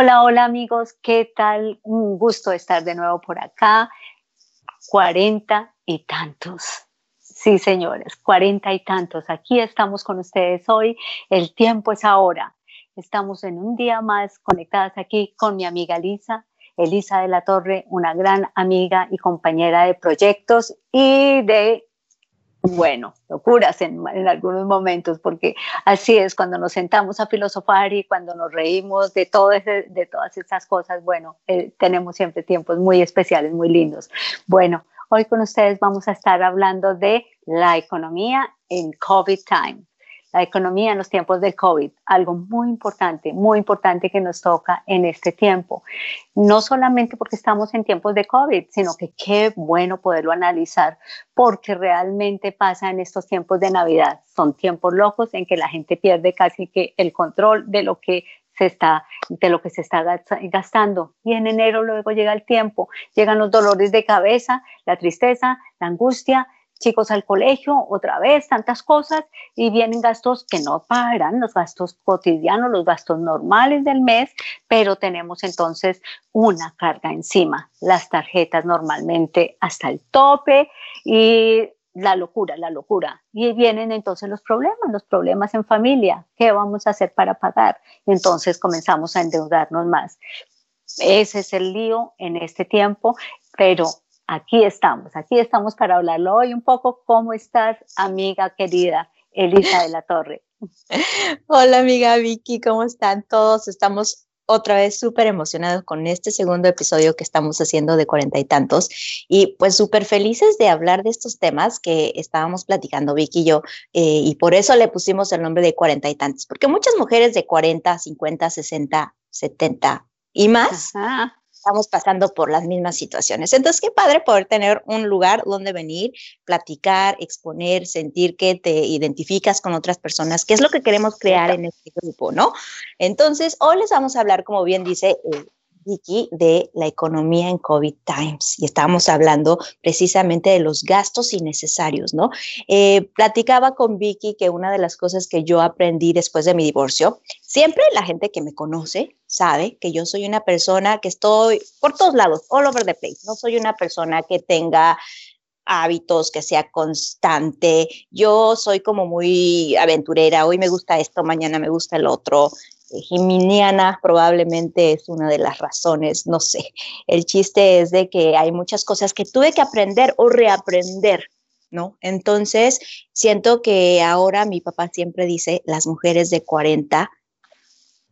Hola, hola amigos, ¿qué tal? Un gusto estar de nuevo por acá. Cuarenta y tantos. Sí, señores, cuarenta y tantos. Aquí estamos con ustedes hoy. El tiempo es ahora. Estamos en un día más conectadas aquí con mi amiga Lisa, Elisa de la Torre, una gran amiga y compañera de proyectos y de bueno, locuras en, algunos momentos, porque así es, cuando nos sentamos a filosofar y cuando nos reímos de, de todas estas cosas, bueno, eh, tenemos siempre tiempos muy especiales, muy lindos. Bueno, hoy con ustedes vamos a estar hablando de la economía en COVID time la economía en los tiempos del COVID, algo muy importante, muy importante que nos toca en este tiempo. No solamente porque estamos en tiempos de COVID, sino que qué bueno poderlo analizar porque realmente pasa en estos tiempos de Navidad. Son tiempos locos en que la gente pierde casi que el control de lo que se está, de lo que se está gastando. Y en enero luego llega el tiempo, llegan los dolores de cabeza, la tristeza, la angustia, chicos al colegio, otra vez, tantas cosas, y vienen gastos que no paran, los gastos cotidianos, los gastos normales del mes, pero tenemos entonces una carga encima, las tarjetas normalmente hasta el tope y la locura, la locura. Y vienen entonces los problemas, los problemas en familia, ¿qué vamos a hacer para pagar? Entonces comenzamos a endeudarnos más. Ese es el lío en este tiempo, pero aquí estamos, aquí estamos para hablarlo hoy un poco. ¿Cómo estás, amiga querida Elisa de la Torre? Hola, amiga Vicky, ¿cómo están todos? Estamos otra vez súper emocionados con este segundo episodio que estamos haciendo de cuarenta y tantos y pues súper felices de hablar de estos temas que estábamos platicando Vicky y yo eh, y por eso le pusimos el nombre de cuarenta y tantos, porque muchas mujeres de 40, 50, 60, 70 y más estamos pasando por las mismas situaciones. Entonces, qué padre poder tener un lugar donde venir, platicar, exponer, sentir que te identificas con otras personas, que es lo que queremos crear en este grupo, ¿no? Entonces, hoy les vamos a hablar, como bien dice eh, Vicky, de la economía en COVID times y estábamos hablando precisamente de los gastos innecesarios, ¿no? Eh, platicaba con Vicky que una de las cosas que yo aprendí después de mi divorcio, siempre la gente que me conoce sabe que yo soy una persona que estoy por todos lados, all over the place, no soy una persona que tenga hábitos, que sea constante. Yo soy como muy aventurera, hoy me gusta esto, mañana me gusta el otro. Geminiana probablemente es una de las razones, no sé. El chiste es de que hay muchas cosas que tuve que aprender o reaprender, ¿no? Entonces, siento que ahora mi papá siempre dice, las mujeres de 40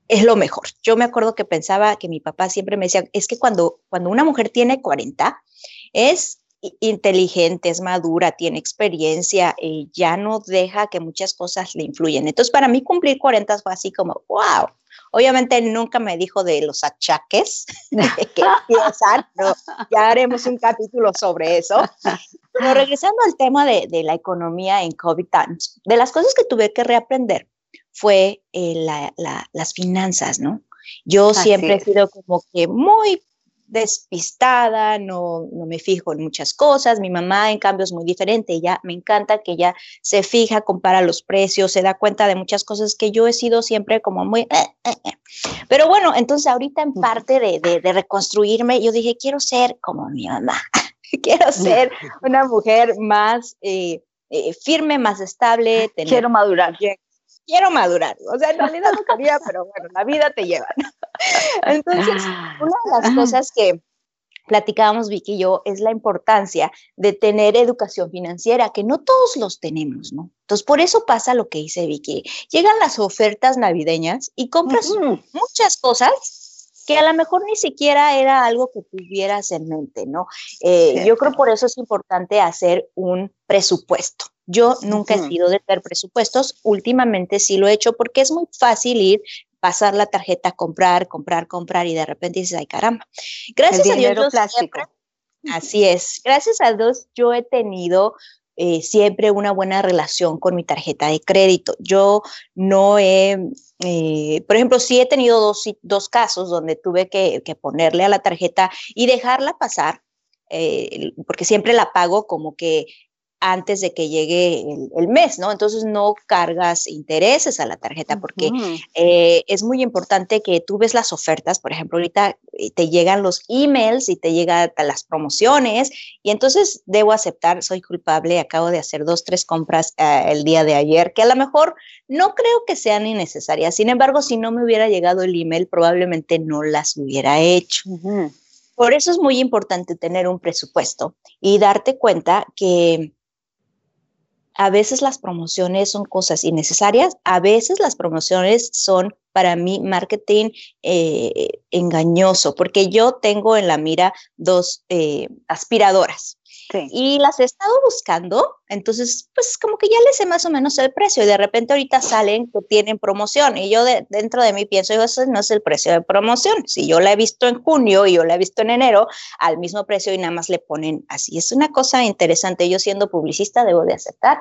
es lo mejor. Yo me acuerdo que pensaba que mi papá siempre me decía, es que cuando, cuando una mujer tiene 40, es inteligente, es madura, tiene experiencia, y ya no deja que muchas cosas le influyen. Entonces, para mí cumplir 40 fue así como, wow. Obviamente nunca me dijo de los achaques que empiezan, ya haremos un capítulo sobre eso. Pero regresando al tema de, de la economía en COVID times, de las cosas que tuve que reaprender fue eh, la, las finanzas, ¿no? Yo siempre he sido como que muy despistada, no, no me fijo en muchas cosas. Mi mamá, en cambio, es muy diferente. Ella me encanta que ella se fija, compara los precios, se da cuenta de muchas cosas que yo he sido siempre como muy... Eh, eh, eh. Pero bueno, entonces ahorita en parte de, de, reconstruirme, yo dije, quiero ser como mi mamá. quiero ser una mujer más firme, más estable. quiero madurar quiero madurar. O sea, en realidad no quería, pero bueno, la vida te lleva. Entonces, una de las cosas que platicábamos Vicky y yo es la importancia de tener educación financiera, que no todos los tenemos, ¿no? Entonces, por eso pasa lo que dice Vicky. Llegan las ofertas navideñas y compras muchas cosas que a lo mejor ni siquiera era algo que tuvieras en mente, ¿no? Eh, yo creo por eso es importante hacer un presupuesto. Yo nunca he sido de tener presupuestos, últimamente sí lo he hecho porque es muy fácil ir, pasar la tarjeta, comprar, comprar, comprar y de repente dices, ay caramba. Gracias a Dios. así es, gracias a Dios yo he tenido eh, siempre una buena relación con mi tarjeta de crédito. Yo no he, eh, por ejemplo, sí he tenido dos, dos casos donde tuve que, que, ponerle a la tarjeta y dejarla pasar, eh, porque siempre la pago como que antes de que llegue el, mes, ¿no? Entonces no cargas intereses a la tarjeta porque eh, es muy importante que tú ves las ofertas, por ejemplo, ahorita eh, te llegan los emails y te llegan las promociones y entonces debo aceptar, soy culpable, acabo de hacer dos, tres compras eh, el día de ayer que a lo mejor no creo que sean innecesarias, sin embargo, si no me hubiera llegado el email, probablemente no las hubiera hecho. Por eso es muy importante tener un presupuesto y darte cuenta que a veces las promociones son cosas innecesarias, a veces las promociones son para mí marketing eh, engañoso, porque yo tengo en la mira dos eh, aspiradoras. Y las he estado buscando, entonces pues como que ya les sé más o menos el precio y de repente ahorita salen que tienen promoción y yo dentro de mí pienso, ese no es el precio de promoción, si yo la he visto en junio y yo la he visto en enero al mismo precio y nada más le ponen así. Es una cosa interesante, yo siendo publicista debo de aceptar.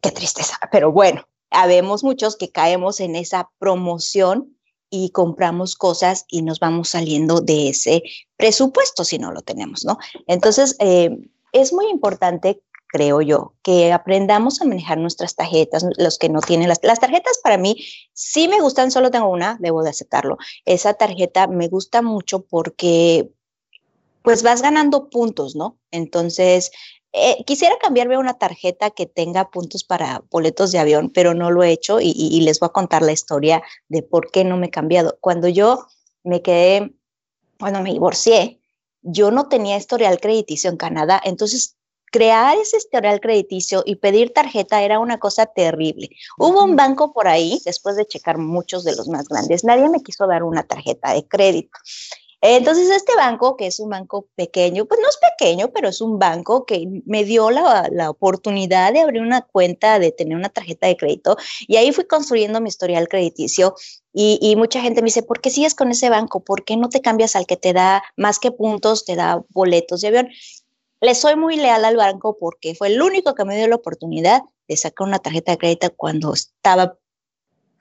Qué tristeza, pero bueno, habemos muchos que caemos en esa promoción y compramos cosas y nos vamos saliendo de ese presupuesto si no lo tenemos, ¿no? Entonces, eh, es muy importante, creo yo, que aprendamos a manejar nuestras tarjetas, los que no tienen las, las tarjetas para mí sí me gustan, solo tengo una, debo de aceptarlo. Esa tarjeta me gusta mucho porque pues vas ganando puntos, ¿no? Entonces, eh, quisiera cambiarme una tarjeta que tenga puntos para boletos de avión, pero no lo he hecho y, les voy a contar la historia de por qué no me he cambiado. Cuando yo me quedé, cuando me divorcié, yo no tenía historial crediticio en Canadá, entonces crear ese historial crediticio y pedir tarjeta era una cosa terrible. Hubo un banco por ahí, después de checar muchos de los más grandes, nadie me quiso dar una tarjeta de crédito. Entonces, este banco, que es un banco pequeño, pues no es pequeño, pero es un banco que me dio la, la, oportunidad de abrir una cuenta, de tener una tarjeta de crédito, y ahí fui construyendo mi historial crediticio. Y, y, mucha gente me dice, ¿por qué sigues con ese banco? ¿Por qué no te cambias al que te da más que puntos, te da boletos de avión? Le soy muy leal al banco porque fue el único que me dio la oportunidad de sacar una tarjeta de crédito cuando estaba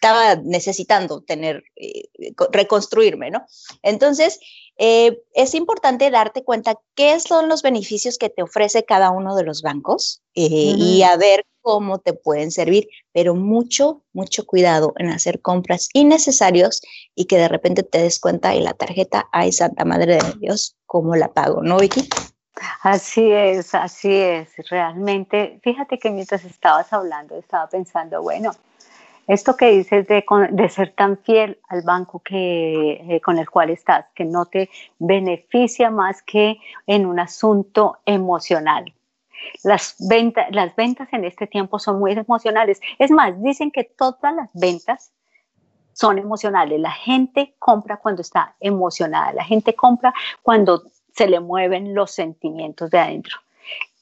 estaba necesitando tener, eh, reconstruirme, ¿no? Entonces, eh, es importante darte cuenta qué son los beneficios que te ofrece cada uno de los bancos eh, y a ver cómo te pueden servir, pero mucho, mucho cuidado en hacer compras innecesarios y que de repente te des cuenta y la tarjeta, ay, Santa Madre de Dios, ¿cómo la pago, no, Vicky? Así es, así es. Realmente, fíjate que mientras estabas hablando, estaba pensando, bueno, esto que dices de, de ser tan fiel al banco que, eh, con el cual estás, que no te beneficia más que en un asunto emocional. Las, ventas las ventas en este tiempo son muy emocionales. Es más, dicen que todas las ventas son emocionales. La gente compra cuando está emocionada, la gente compra cuando se le mueven los sentimientos de adentro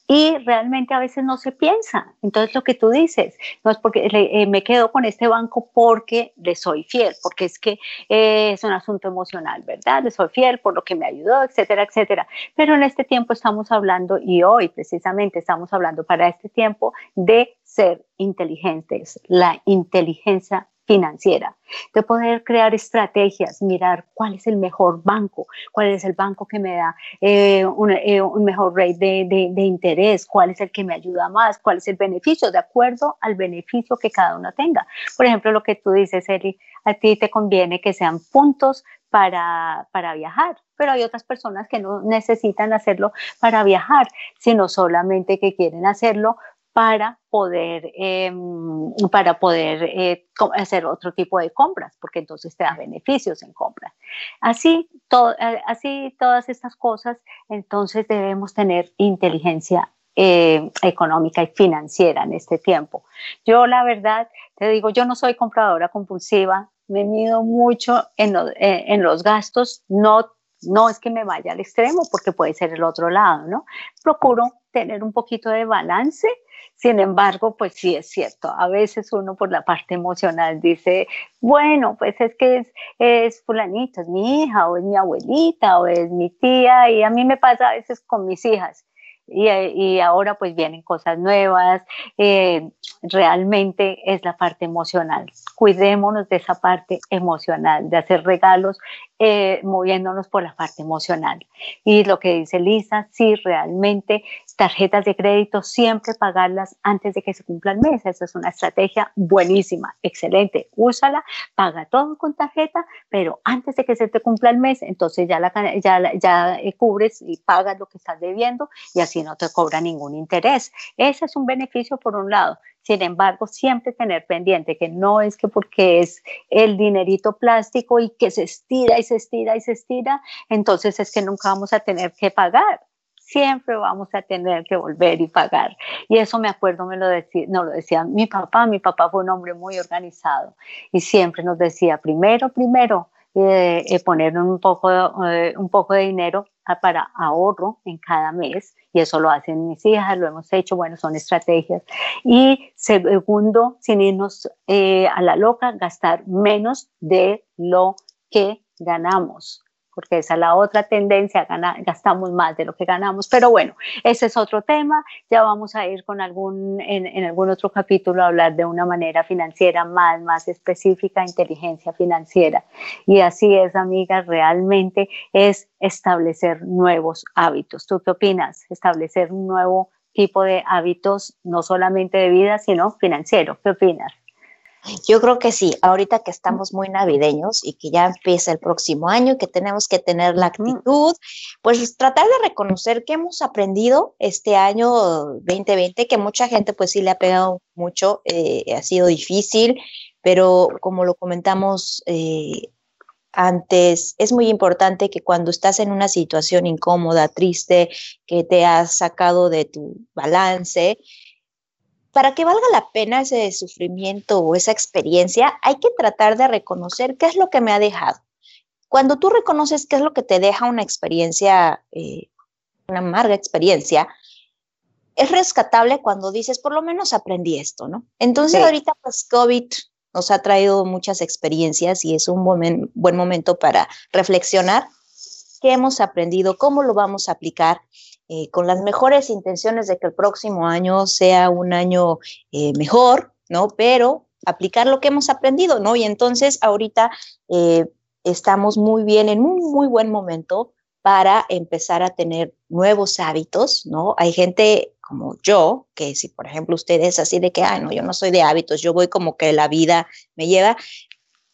y realmente a veces no se piensa. Entonces lo que tú dices, no es porque eh, me quedo con este banco porque le soy fiel, porque es que eh, es un asunto emocional, ¿verdad? Le soy fiel por lo que me ayudó, etcétera, etcétera. Pero en este tiempo estamos hablando, y hoy precisamente estamos hablando para este tiempo, de ser inteligentes, la inteligencia financiera, de poder crear estrategias, mirar cuál es el mejor banco, cuál es el banco que me da eh, un, eh, un, mejor rate de, de, interés, cuál es el que me ayuda más, cuál es el beneficio, de acuerdo al beneficio que cada uno tenga. Por ejemplo, lo que tú dices, Eli, a ti te conviene que sean puntos para, para viajar, pero hay otras personas que no necesitan hacerlo para viajar, sino solamente que quieren hacerlo para poder, em, para poder eh, hacer otro tipo de compras, porque entonces te da beneficios en compras. Así, eh, así todas estas cosas, entonces debemos tener inteligencia eh, económica y financiera en este tiempo. Yo la verdad, te digo, yo no soy compradora compulsiva, me mido mucho en, en los gastos, no no es que me vaya al extremo porque puede ser el otro lado, ¿no? Procuro tener un poquito de balance sin embargo, pues sí es cierto, a veces uno por la parte emocional dice, bueno, pues es que es, es fulanito, es mi hija o es mi abuelita o es mi tía y a mí me pasa a veces con mis hijas. Y, y, ahora pues vienen cosas nuevas, eh, realmente es la parte emocional. Cuidémonos de esa parte emocional, de hacer regalos eh, moviéndonos por la parte emocional. Y lo que dice Lisa, sí, realmente tarjetas de crédito, siempre pagarlas antes de que se cumpla el mes. Esa es una estrategia buenísima, excelente. Úsala, paga todo con tarjeta, pero antes de que se te cumpla el mes, entonces ya, la, ya, ya eh, cubres y pagas lo que estás debiendo y así no te cobra ningún interés. Ese es un beneficio por un lado. Sin embargo, siempre tener pendiente que no es que porque es el dinerito plástico y que se estira y se estira y se estira, entonces es que nunca vamos a tener que pagar siempre vamos a tener que volver y pagar. Y eso me acuerdo, me lo decía, no lo decía mi papá, mi papá fue un hombre muy organizado y siempre nos decía, primero, primero, eh, eh, poner un poco, eh, un poco de dinero para ahorro en cada mes y eso lo hacen mis hijas, lo hemos hecho, bueno, son estrategias. Y segundo, sin irnos a la loca, gastar menos de lo que ganamos porque esa es la otra tendencia, gastamos más de lo que ganamos, pero bueno, ese es otro tema, ya vamos a ir con algún, en, algún otro capítulo a hablar de una manera financiera más, más específica, inteligencia financiera. Y así es, amiga, realmente es establecer nuevos hábitos. ¿Tú qué opinas? Establecer un nuevo tipo de hábitos, no solamente de vida, sino financiero. ¿Qué opinas? Yo creo que sí, ahorita que estamos muy navideños y que ya empieza el próximo año y que tenemos que tener la actitud, pues tratar de reconocer que hemos aprendido este año 2020, que mucha gente pues sí le ha pegado mucho, eh, ha sido difícil, pero como lo comentamos eh, antes, es muy importante que cuando estás en una situación incómoda, triste, que te has sacado de tu balance, para que valga la pena ese sufrimiento o esa experiencia, hay que tratar de reconocer qué es lo que me ha dejado. Cuando tú reconoces qué es lo que te deja una experiencia, eh, una amarga experiencia, es rescatable cuando dices, por lo menos aprendí esto, ¿no? Entonces ahorita pues COVID nos ha traído muchas experiencias y es un buen momento para reflexionar qué hemos aprendido, cómo lo vamos a aplicar eh, con las mejores intenciones de que el próximo año sea un año eh, mejor, ¿no? Pero aplicar lo que hemos aprendido, ¿no? Y entonces ahorita eh, estamos muy bien, en un muy buen momento para empezar a tener nuevos hábitos, ¿no? Hay gente como yo, que si por ejemplo ustedes así de que, ay, no, yo no soy de hábitos, yo voy como que la vida me lleva,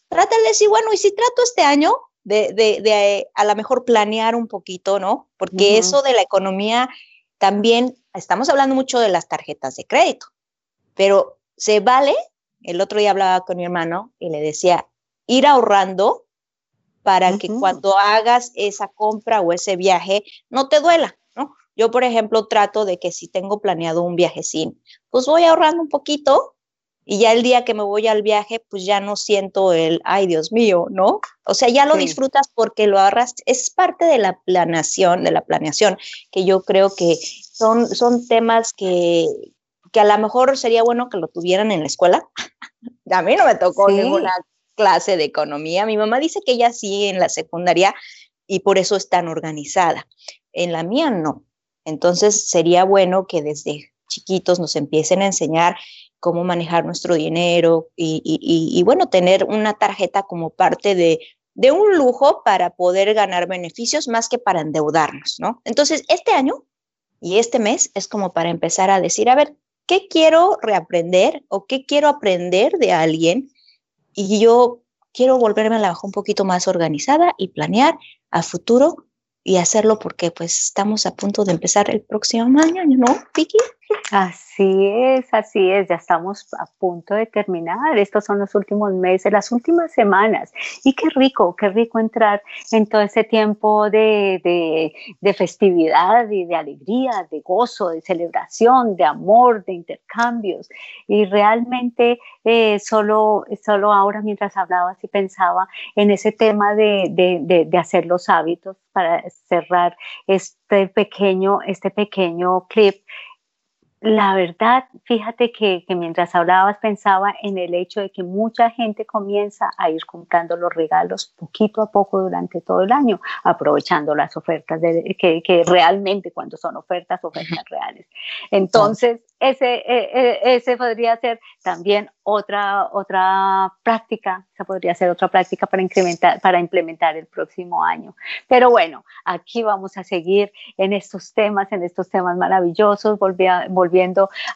trata de decir, bueno, y si trato este año de, de, de a lo mejor planear un poquito, ¿no? Porque eso de la economía también, estamos hablando mucho de las tarjetas de crédito, pero se vale, el otro día hablaba con mi hermano y le decía, ir ahorrando para que cuando hagas esa compra o ese viaje no te duela, ¿no? Yo, por ejemplo, trato de que si tengo planeado un viaje sin, pues voy ahorrando un poquito y ya el día que me voy al viaje, pues ya no siento el, ay Dios mío, ¿no? O sea, ya lo disfrutas porque lo ahorras, es parte de la planeación, de la planeación, que yo creo que son, son temas que, que a lo mejor sería bueno que lo tuvieran en la escuela. a mí no me tocó ninguna clase de economía. Mi mamá dice que ella sí en la secundaria y por eso es tan organizada. En la mía no. Entonces sería bueno que desde chiquitos nos empiecen a enseñar cómo manejar nuestro dinero y, bueno, tener una tarjeta como parte de, de un lujo para poder ganar beneficios más que para endeudarnos, ¿no? Entonces, este año y este mes es como para empezar a decir, a ver, ¿qué quiero reaprender o qué quiero aprender de alguien? Y yo quiero volverme a la un poquito más organizada y planear a futuro y hacerlo porque pues estamos a punto de empezar el próximo año, ¿no, Vicky? Así es, así es, ya estamos a punto de terminar. Estos son los últimos meses, las últimas semanas. Y qué rico, qué rico entrar en todo ese tiempo de, de, festividad y de alegría, de gozo, de celebración, de amor, de intercambios. Y realmente eh, solo, solo ahora mientras hablaba y pensaba en ese tema de, de hacer los hábitos, para cerrar este pequeño, este pequeño clip, la verdad, fíjate que, mientras hablabas pensaba en el hecho de que mucha gente comienza a ir comprando los regalos poquito a poco durante todo el año, aprovechando las ofertas de, que, que realmente cuando son ofertas, ofertas reales. Entonces, ese, e, e, ese podría ser también otra, otra práctica, esa podría ser otra práctica para, incrementar, para implementar el próximo año. Pero bueno, aquí vamos a seguir en estos temas, en estos temas maravillosos, volviendo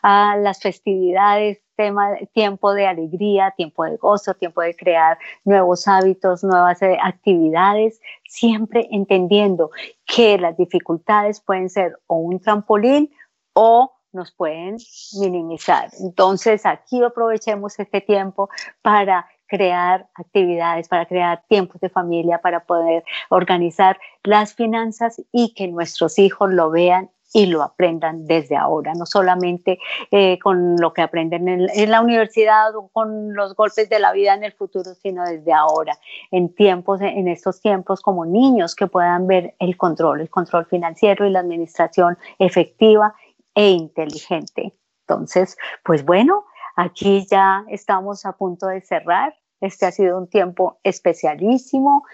a las festividades, tema, tiempo de alegría, tiempo de gozo, tiempo de crear nuevos hábitos, nuevas eh, actividades, siempre entendiendo que las dificultades pueden ser o un trampolín o nos pueden minimizar. Entonces, aquí aprovechemos este tiempo para crear actividades, para crear tiempos de familia, para poder organizar las finanzas y que nuestros hijos lo vean y lo aprendan desde ahora, no solamente eh, con lo que aprenden en, la universidad o con los golpes de la vida en el futuro, sino desde ahora, en tiempos, en estos tiempos como niños que puedan ver el control, el control financiero y la administración efectiva e inteligente. Entonces, pues bueno, aquí ya estamos a punto de cerrar. Este ha sido un tiempo especialísimo,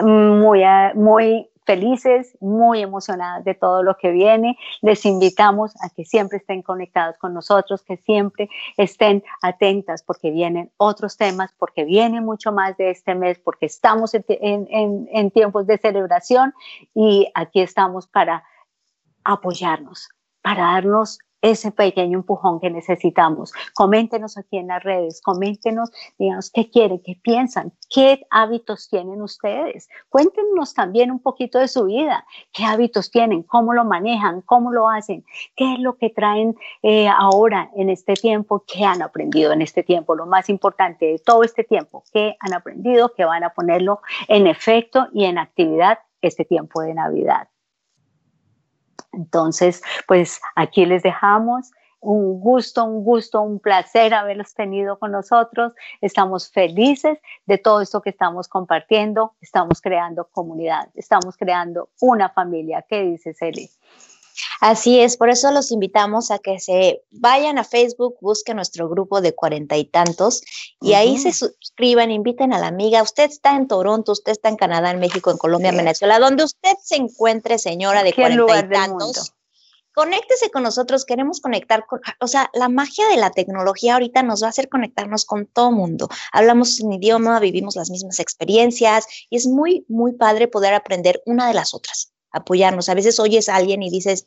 muy, muy felices, muy emocionadas de todo lo que viene. Les invitamos a que siempre estén conectados con nosotros, que siempre estén atentas porque vienen otros temas, porque viene mucho más de este mes, porque estamos en, en tiempos de celebración y aquí estamos para apoyarnos, para darnos ese pequeño empujón que necesitamos. Coméntenos aquí en las redes, coméntenos, digamos, qué quieren, qué piensan, qué hábitos tienen ustedes. Cuéntenos también un poquito de su vida, qué hábitos tienen, cómo lo manejan, cómo lo hacen, qué es lo que traen eh, ahora en este tiempo, qué han aprendido en este tiempo, lo más importante de todo este tiempo, qué han aprendido, qué van a ponerlo en efecto y en actividad este tiempo de Navidad. Entonces, pues aquí les dejamos. Un gusto, un gusto, un placer haberlos tenido con nosotros. Estamos felices de todo esto que estamos compartiendo. Estamos creando comunidad, estamos creando una familia. ¿Qué dice Celi? Así es, por eso los invitamos a que se vayan a Facebook, busquen nuestro grupo de cuarenta y tantos y ahí se suscriban, inviten a la amiga. Usted está en Toronto, usted está en Canadá, en México, en Colombia, en Venezuela, donde usted se encuentre, señora de cuarenta y tantos. Conéctese con nosotros, queremos conectar con, o sea, la magia de la tecnología ahorita nos va a hacer conectarnos con todo mundo. Hablamos un idioma, vivimos las mismas experiencias y es muy, muy padre poder aprender una de las otras apoyarnos. A veces oyes a alguien y dices,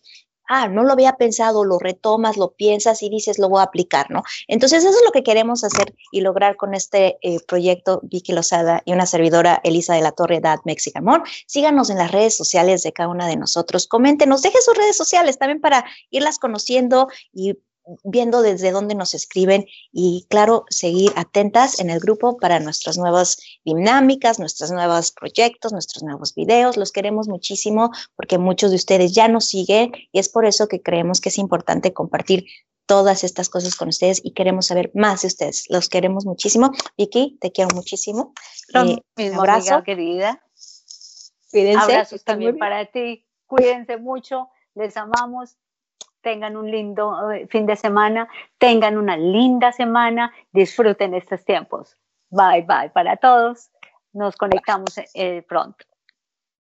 ah, no lo había pensado, lo retomas, lo piensas y dices, lo voy a aplicar, ¿no? Entonces, eso es lo que queremos hacer y lograr con este eh, proyecto Vicky Lozada y una servidora Elisa de la Torre Dad Mexicamón. Síganos en las redes sociales de cada una de nosotros, coméntenos, dejen sus redes sociales también para irlas conociendo y viendo desde dónde nos escriben y claro, seguir atentas en el grupo para nuestras nuevas dinámicas, nuestros nuevos proyectos, nuestros nuevos videos. Los queremos muchísimo porque muchos de ustedes ya nos siguen y es por eso que creemos que es importante compartir todas estas cosas con ustedes y queremos saber más de ustedes. Los queremos muchísimo. Vicky, te quiero muchísimo. Eh, abrazo. querida. Cuídense. Abrazos también para ti. Cuídense mucho. Les amamos tengan un lindo eh, fin de semana, tengan una linda semana, disfruten estos tiempos. Bye bye para todos. Nos conectamos eh, pronto.